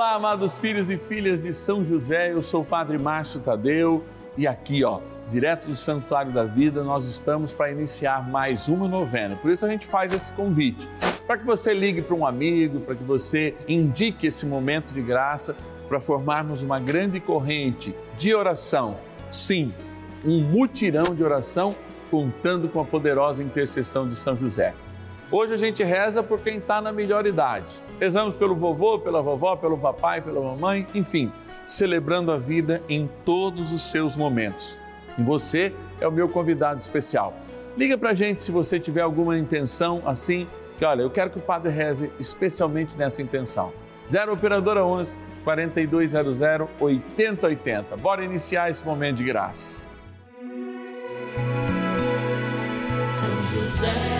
Olá, amados filhos e filhas de São José, eu sou o Padre Márcio Tadeu e aqui, ó, direto do Santuário da Vida, nós estamos para iniciar mais uma novena. Por isso a gente faz esse convite, para que você ligue para um amigo, para que você indique esse momento de graça para formarmos uma grande corrente de oração. Sim, um mutirão de oração contando com a poderosa intercessão de São José. Hoje a gente reza por quem está na melhor idade. Rezamos pelo vovô, pela vovó, pelo papai, pela mamãe, enfim, celebrando a vida em todos os seus momentos. E você é o meu convidado especial. Liga para a gente se você tiver alguma intenção assim, que olha, eu quero que o Padre reze especialmente nessa intenção. 0 Operadora 11 4200 8080. Bora iniciar esse momento de graça. São José,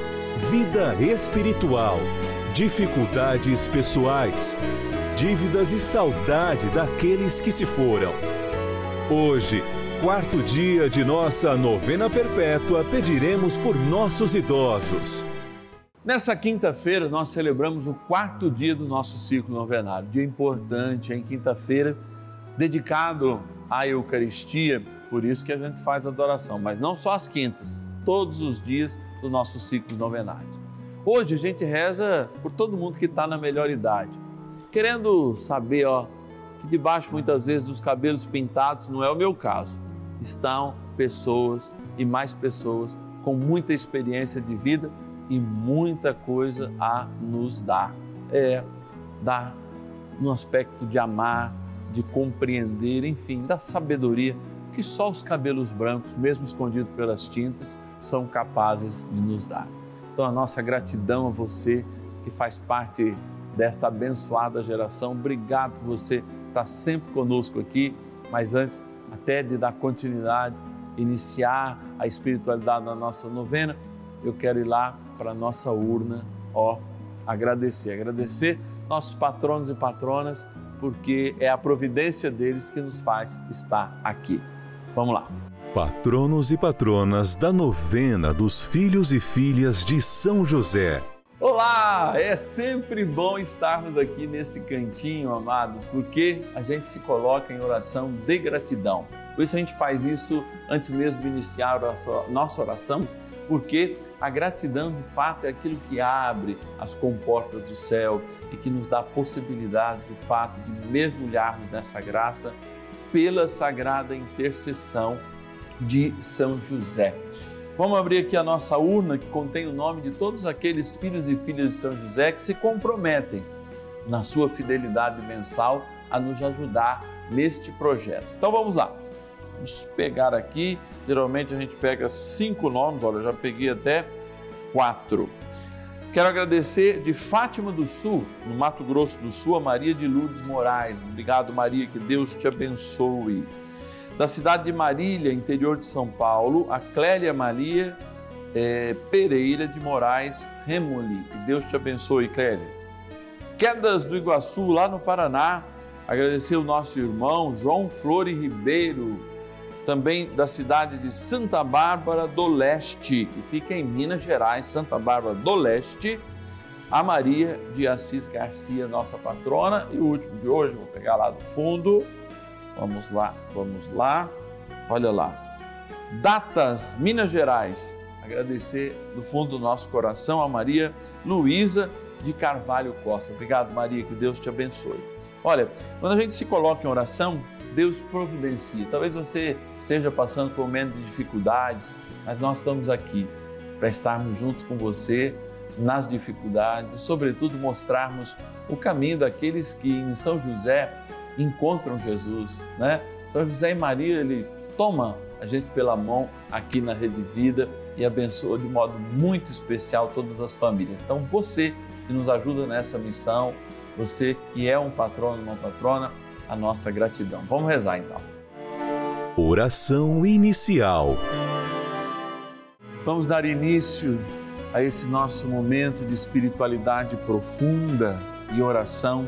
vida espiritual, dificuldades pessoais, dívidas e saudade daqueles que se foram. Hoje, quarto dia de nossa novena perpétua, pediremos por nossos idosos. Nessa quinta-feira, nós celebramos o quarto dia do nosso ciclo novenário. Dia importante, em quinta-feira, dedicado à Eucaristia, por isso que a gente faz adoração, mas não só às quintas, todos os dias do nosso ciclo novenário. Hoje a gente reza por todo mundo que está na melhor idade, querendo saber ó, que debaixo muitas vezes dos cabelos pintados, não é o meu caso, estão pessoas e mais pessoas com muita experiência de vida e muita coisa a nos dar. É, dar no aspecto de amar, de compreender, enfim, da sabedoria que só os cabelos brancos, mesmo escondidos pelas tintas, são capazes de nos dar. Então, a nossa gratidão a você que faz parte desta abençoada geração. Obrigado por você estar sempre conosco aqui. Mas antes, até de dar continuidade, iniciar a espiritualidade da nossa novena, eu quero ir lá para a nossa urna, ó, agradecer. Agradecer nossos patronos e patronas, porque é a providência deles que nos faz estar aqui. Vamos lá. Patronos e patronas da novena dos filhos e filhas de São José. Olá! É sempre bom estarmos aqui nesse cantinho, amados, porque a gente se coloca em oração de gratidão. Por isso a gente faz isso antes mesmo de iniciar a nossa oração, porque a gratidão de fato é aquilo que abre as comportas do céu e que nos dá a possibilidade, de fato, de mergulharmos nessa graça pela sagrada intercessão de São José. Vamos abrir aqui a nossa urna que contém o nome de todos aqueles filhos e filhas de São José que se comprometem na sua fidelidade mensal a nos ajudar neste projeto. Então vamos lá. Vamos pegar aqui. Geralmente a gente pega cinco nomes, olha, já peguei até quatro. Quero agradecer de Fátima do Sul, no Mato Grosso do Sul, a Maria de Lourdes Moraes. Obrigado, Maria, que Deus te abençoe da cidade de Marília, interior de São Paulo, a Clélia Maria é, Pereira de Moraes Remoli. Que Deus te abençoe, Clélia. Quedas do Iguaçu, lá no Paraná, agradecer o nosso irmão João Flore Ribeiro, também da cidade de Santa Bárbara do Leste, que fica em Minas Gerais, Santa Bárbara do Leste. a Maria de Assis Garcia, nossa patrona, e o último de hoje, vou pegar lá do fundo. Vamos lá, vamos lá. Olha lá. Datas Minas Gerais. Agradecer do fundo do nosso coração a Maria Luísa de Carvalho Costa. Obrigado, Maria, que Deus te abençoe. Olha, quando a gente se coloca em oração, Deus providencia. Talvez você esteja passando por um momento de dificuldades, mas nós estamos aqui para estarmos juntos com você nas dificuldades e, sobretudo, mostrarmos o caminho daqueles que em São José encontram Jesus, né? São José e Maria, ele toma a gente pela mão aqui na Rede Vida e abençoa de modo muito especial todas as famílias. Então, você que nos ajuda nessa missão, você que é um patrono, uma patrona, a nossa gratidão. Vamos rezar então. Oração inicial. Vamos dar início a esse nosso momento de espiritualidade profunda e oração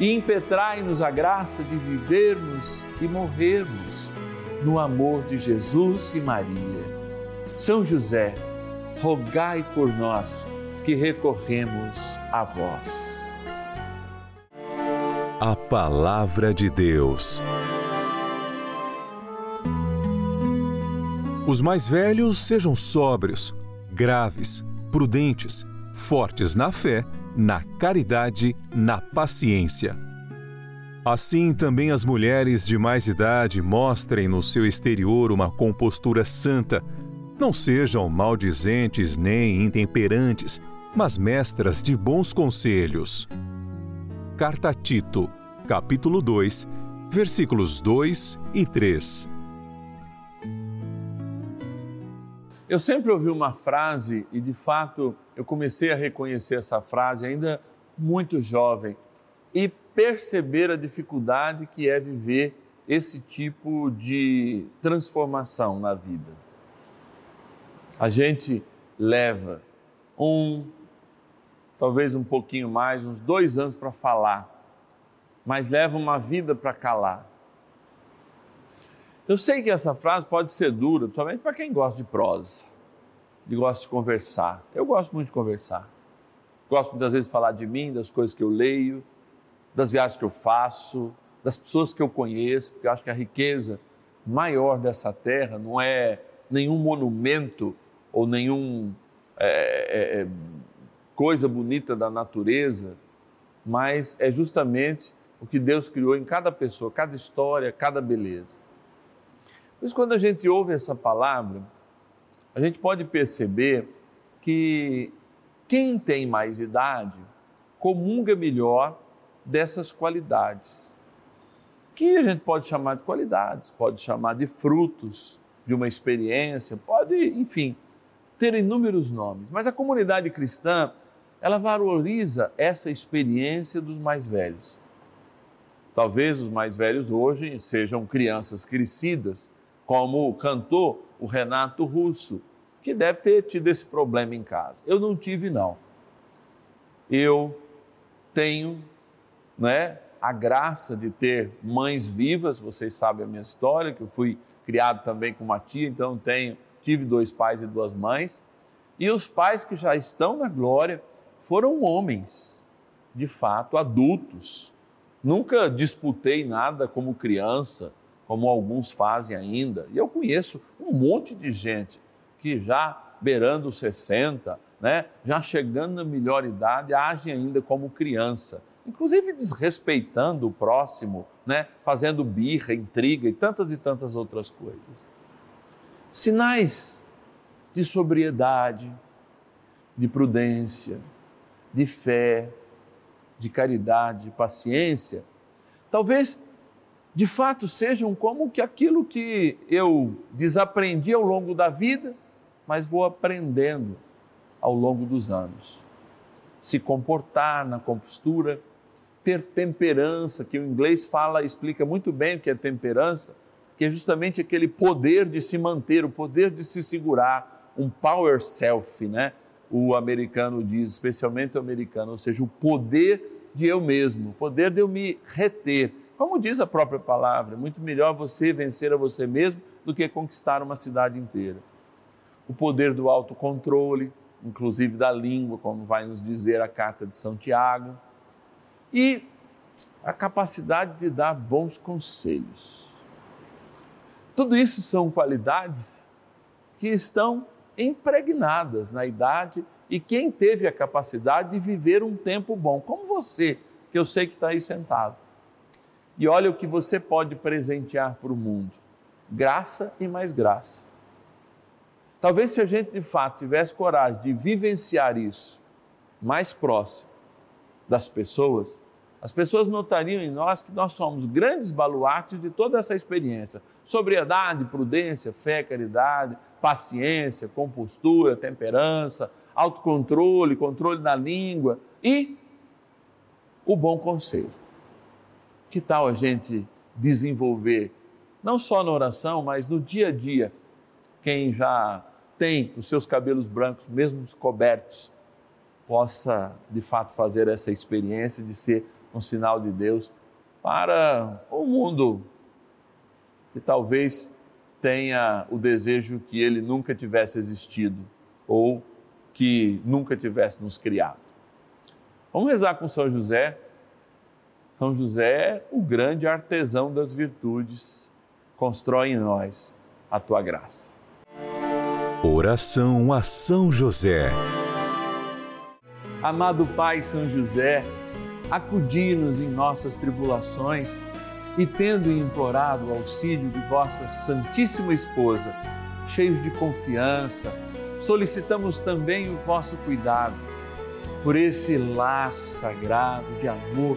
e impetrai-nos a graça de vivermos e morrermos no amor de Jesus e Maria. São José, rogai por nós que recorremos a vós. A Palavra de Deus. Os mais velhos sejam sóbrios, graves, prudentes, fortes na fé na caridade, na paciência. Assim também as mulheres de mais idade mostrem no seu exterior uma compostura santa. Não sejam maldizentes nem intemperantes, mas mestras de bons conselhos. Carta a Tito, capítulo 2, versículos 2 e 3. Eu sempre ouvi uma frase e de fato eu comecei a reconhecer essa frase ainda muito jovem e perceber a dificuldade que é viver esse tipo de transformação na vida. A gente leva um, talvez um pouquinho mais, uns dois anos para falar, mas leva uma vida para calar. Eu sei que essa frase pode ser dura, principalmente para quem gosta de prosa e gosto de conversar. Eu gosto muito de conversar. Gosto muitas vezes de falar de mim, das coisas que eu leio, das viagens que eu faço, das pessoas que eu conheço, porque eu acho que a riqueza maior dessa terra não é nenhum monumento ou nenhum é, é, é coisa bonita da natureza, mas é justamente o que Deus criou em cada pessoa, cada história, cada beleza. Isso, quando a gente ouve essa palavra, a gente pode perceber que quem tem mais idade comunga melhor dessas qualidades. que a gente pode chamar de qualidades, pode chamar de frutos de uma experiência, pode, enfim, ter inúmeros nomes. Mas a comunidade cristã, ela valoriza essa experiência dos mais velhos. Talvez os mais velhos hoje sejam crianças crescidas, como cantou o Renato Russo, que deve ter tido esse problema em casa. Eu não tive, não. Eu tenho né, a graça de ter mães vivas, vocês sabem a minha história, que eu fui criado também com uma tia, então tenho, tive dois pais e duas mães. E os pais que já estão na glória foram homens, de fato, adultos. Nunca disputei nada como criança, como alguns fazem ainda. E eu conheço um monte de gente que já beirando os 60, né, já chegando na melhor idade, age ainda como criança, inclusive desrespeitando o próximo, né, fazendo birra, intriga e tantas e tantas outras coisas. Sinais de sobriedade, de prudência, de fé, de caridade, de paciência, talvez de fato sejam como que aquilo que eu desaprendi ao longo da vida mas vou aprendendo ao longo dos anos. Se comportar na compostura, ter temperança, que o inglês fala, explica muito bem o que é temperança, que é justamente aquele poder de se manter, o poder de se segurar, um power self, né? O americano diz, especialmente o americano, ou seja, o poder de eu mesmo, o poder de eu me reter. Como diz a própria palavra, muito melhor você vencer a você mesmo do que conquistar uma cidade inteira o poder do autocontrole, inclusive da língua, como vai nos dizer a carta de São Tiago, e a capacidade de dar bons conselhos. Tudo isso são qualidades que estão impregnadas na idade e quem teve a capacidade de viver um tempo bom, como você, que eu sei que está aí sentado. E olha o que você pode presentear para o mundo: graça e mais graça Talvez se a gente de fato tivesse coragem de vivenciar isso mais próximo das pessoas, as pessoas notariam em nós que nós somos grandes baluartes de toda essa experiência. Sobriedade, prudência, fé, caridade, paciência, compostura, temperança, autocontrole, controle da língua e o bom conselho. Que tal a gente desenvolver, não só na oração, mas no dia a dia, quem já tem os seus cabelos brancos, mesmo cobertos, possa de fato fazer essa experiência de ser um sinal de Deus para o mundo que talvez tenha o desejo que ele nunca tivesse existido ou que nunca tivesse nos criado. Vamos rezar com São José. São José, o grande artesão das virtudes, constrói em nós a tua graça. Oração a São José. Amado Pai São José, acudi-nos em nossas tribulações e, tendo implorado o auxílio de vossa Santíssima Esposa, cheios de confiança, solicitamos também o vosso cuidado por esse laço sagrado de amor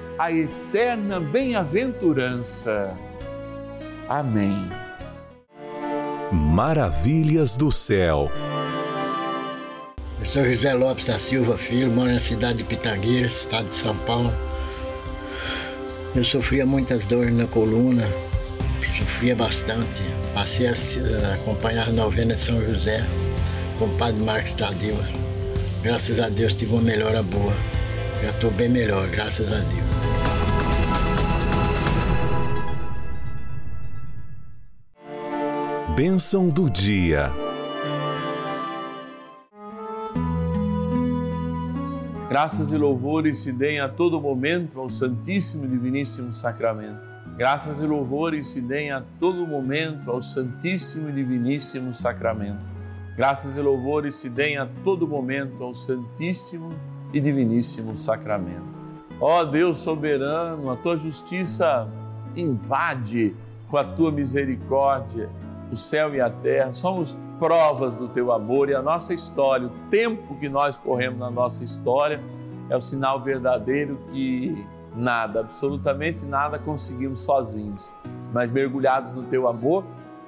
a eterna bem-aventurança. Amém. Maravilhas do céu. Eu sou José Lopes da Silva Filho, moro na cidade de Pitangueiras, estado de São Paulo. Eu sofria muitas dores na coluna, sofria bastante. Passei a acompanhar a novena de São José com o padre Marcos Tadeu. Graças a Deus tive uma melhora boa. Já estou bem melhor, graças a Deus. Bênção do dia. Graças e louvores se deem a todo momento ao Santíssimo e Diviníssimo Sacramento. Graças e louvores se deem a todo momento ao Santíssimo e Diviníssimo Sacramento. Graças e louvores se deem a todo momento ao Santíssimo e Diviníssimo Sacramento. Ó Deus soberano, a tua justiça invade com a tua misericórdia o céu e a terra. Somos provas do teu amor e a nossa história, o tempo que nós corremos na nossa história, é o sinal verdadeiro que nada, absolutamente nada conseguimos sozinhos, mas mergulhados no teu amor,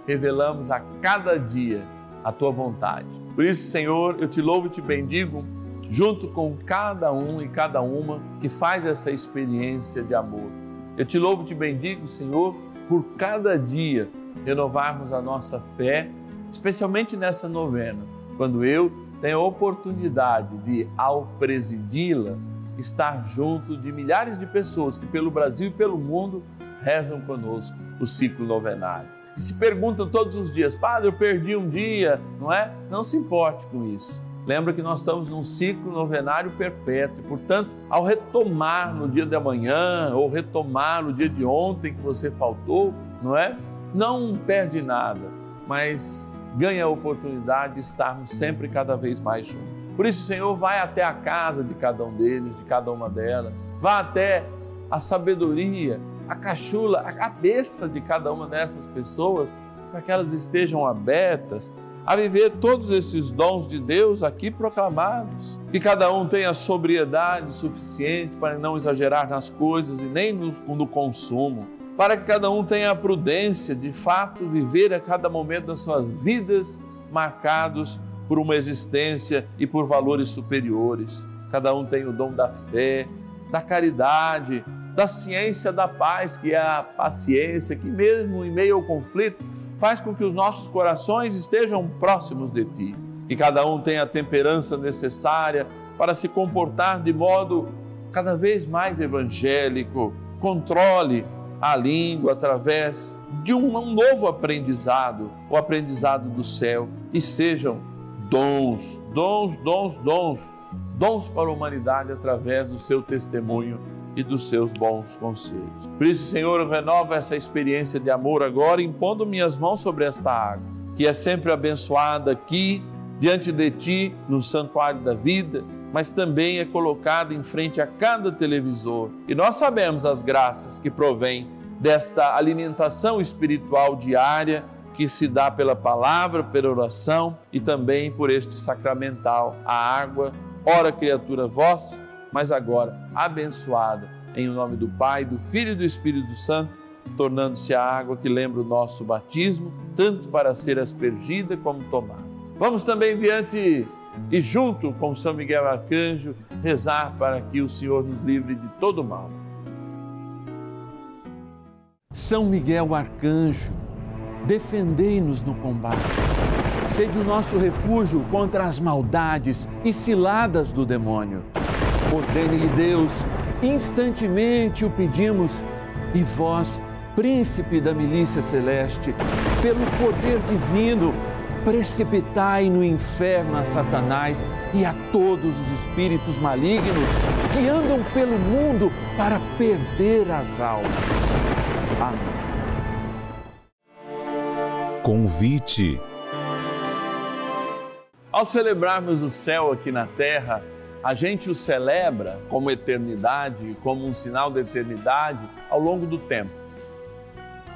revelamos a cada dia a tua vontade. Por isso, Senhor, eu te louvo e te bendigo, junto com cada um e cada uma que faz essa experiência de amor. Eu te louvo e te bendigo, Senhor, por cada dia renovarmos a nossa fé, especialmente nessa novena, quando eu tenho a oportunidade de, ao presidi-la, estar junto de milhares de pessoas que pelo Brasil e pelo mundo rezam conosco o ciclo novenário e se perguntam todos os dias: Padre, eu perdi um dia, não é? Não se importe com isso. Lembra que nós estamos num ciclo novenário perpétuo e, portanto, ao retomar no dia de amanhã ou retomar no dia de ontem que você faltou, não é? Não perde nada, mas ganha a oportunidade de estarmos sempre cada vez mais juntos. Por isso, Senhor, vai até a casa de cada um deles, de cada uma delas. Vá até a sabedoria, a cachula, a cabeça de cada uma dessas pessoas, para que elas estejam abertas a viver todos esses dons de Deus aqui proclamados. Que cada um tenha sobriedade suficiente para não exagerar nas coisas e nem no, no consumo. Para que cada um tenha a prudência de fato viver a cada momento das suas vidas marcados por uma existência e por valores superiores. Cada um tem o dom da fé, da caridade, da ciência da paz, que é a paciência, que mesmo em meio ao conflito faz com que os nossos corações estejam próximos de ti. Que cada um tenha a temperança necessária para se comportar de modo cada vez mais evangélico, controle a língua através de um, novo aprendizado, o aprendizado do céu, e sejam dons, dons, dons, dons, dons para a humanidade através do seu testemunho e dos seus bons conselhos. Por isso, Senhor, renova essa experiência de amor agora, impondo minhas mãos sobre esta água, que é sempre abençoada aqui, diante de Ti, no santuário da vida, mas também é colocada em frente a cada televisor. E nós sabemos as graças que provêm desta alimentação espiritual diária que se dá pela palavra, pela oração e também por este sacramental, a água, ora criatura vossa mas agora abençoada em nome do Pai, do Filho e do Espírito Santo, tornando-se a água que lembra o nosso batismo, tanto para ser aspergida como tomada. Vamos também diante e junto com São Miguel Arcanjo rezar para que o Senhor nos livre de todo mal. São Miguel Arcanjo, defendei-nos no combate. Sede o nosso refúgio contra as maldades e ciladas do demônio. Ordene-lhe Deus, instantemente o pedimos, e vós, príncipe da milícia celeste, pelo poder divino, precipitai no inferno a Satanás e a todos os espíritos malignos que andam pelo mundo para perder as almas. Amém. Convite. Ao celebrarmos o céu aqui na terra, a gente o celebra como eternidade, como um sinal da eternidade ao longo do tempo.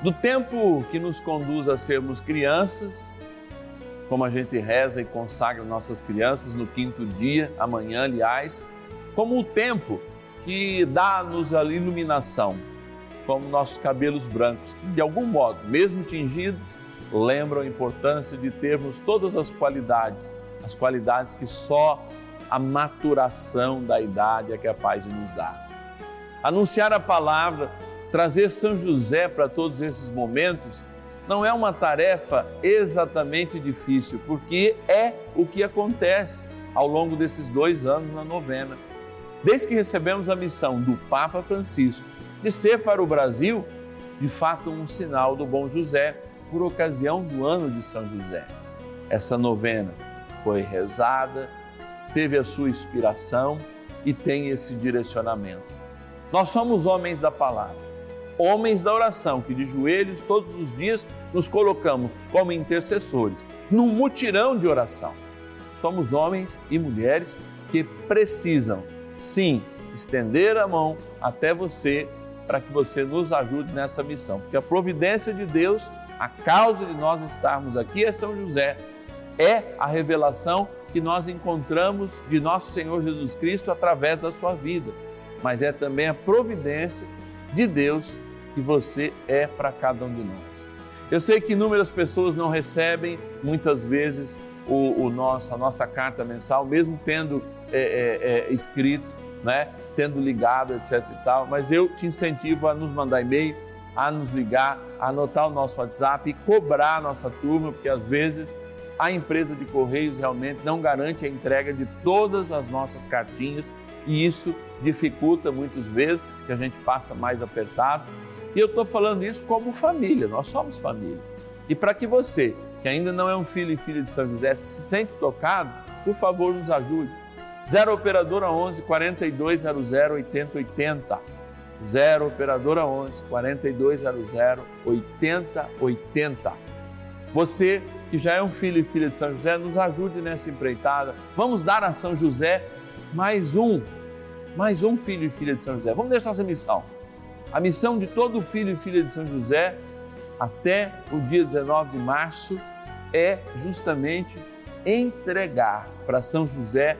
Do tempo que nos conduz a sermos crianças, como a gente reza e consagra nossas crianças no quinto dia, amanhã, aliás, como o tempo que dá-nos a iluminação, como nossos cabelos brancos, que de algum modo, mesmo tingidos, lembram a importância de termos todas as qualidades, as qualidades que só a maturação da idade é capaz de nos dar. Anunciar a palavra, trazer São José para todos esses momentos, não é uma tarefa exatamente difícil, porque é o que acontece ao longo desses dois anos na novena. Desde que recebemos a missão do Papa Francisco de ser para o Brasil, de fato, um sinal do bom José, por ocasião do ano de São José. Essa novena foi rezada, teve a sua inspiração e tem esse direcionamento. Nós somos homens da palavra, homens da oração, que de joelhos todos os dias nos colocamos como intercessores, num mutirão de oração. Somos homens e mulheres que precisam, sim, estender a mão até você para que você nos ajude nessa missão, porque a providência de Deus, a causa de nós estarmos aqui é São José, é a revelação que nós encontramos de nosso Senhor Jesus Cristo através da sua vida, mas é também a providência de Deus que você é para cada um de nós. Eu sei que inúmeras pessoas não recebem muitas vezes o, o nosso, a nossa carta mensal, mesmo tendo é, é, é, escrito, né, tendo ligado, etc. e tal, mas eu te incentivo a nos mandar e-mail, a nos ligar, a anotar o nosso WhatsApp e cobrar a nossa turma, porque às vezes a empresa de Correios realmente não garante a entrega de todas as nossas cartinhas e isso dificulta muitas vezes que a gente passa mais apertado. E eu estou falando isso como família, nós somos família. E para que você, que ainda não é um filho e filha de São José, se sente tocado, por favor, nos ajude. 0 Operadora 11 4200 8080. 0 Operadora 11 4200 8080. Você que já é um filho e filha de São José, nos ajude nessa empreitada. Vamos dar a São José mais um, mais um filho e filha de São José. Vamos deixar essa missão a missão de todo filho e filha de São José até o dia 19 de março é justamente entregar para São José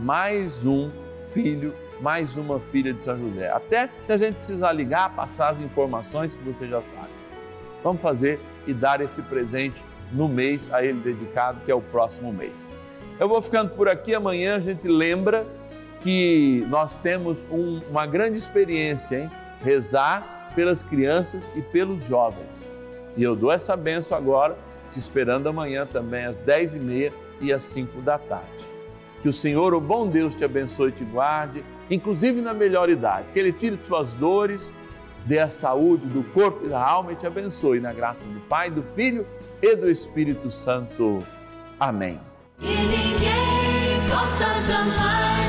mais um filho, mais uma filha de São José. Até se a gente precisar ligar, passar as informações que você já sabe. Vamos fazer e dar esse presente no mês a ele dedicado, que é o próximo mês. Eu vou ficando por aqui. Amanhã a gente lembra que nós temos um, uma grande experiência, hein? rezar pelas crianças e pelos jovens. E eu dou essa benção agora, te esperando amanhã também às 10h30 e às 5 da tarde. Que o Senhor, o bom Deus, te abençoe e te guarde, inclusive na melhor idade. Que Ele tire tuas dores, dê a saúde do corpo e da alma e te abençoe na graça do Pai, do Filho e do Espírito Santo. Amém. E ninguém possa jamais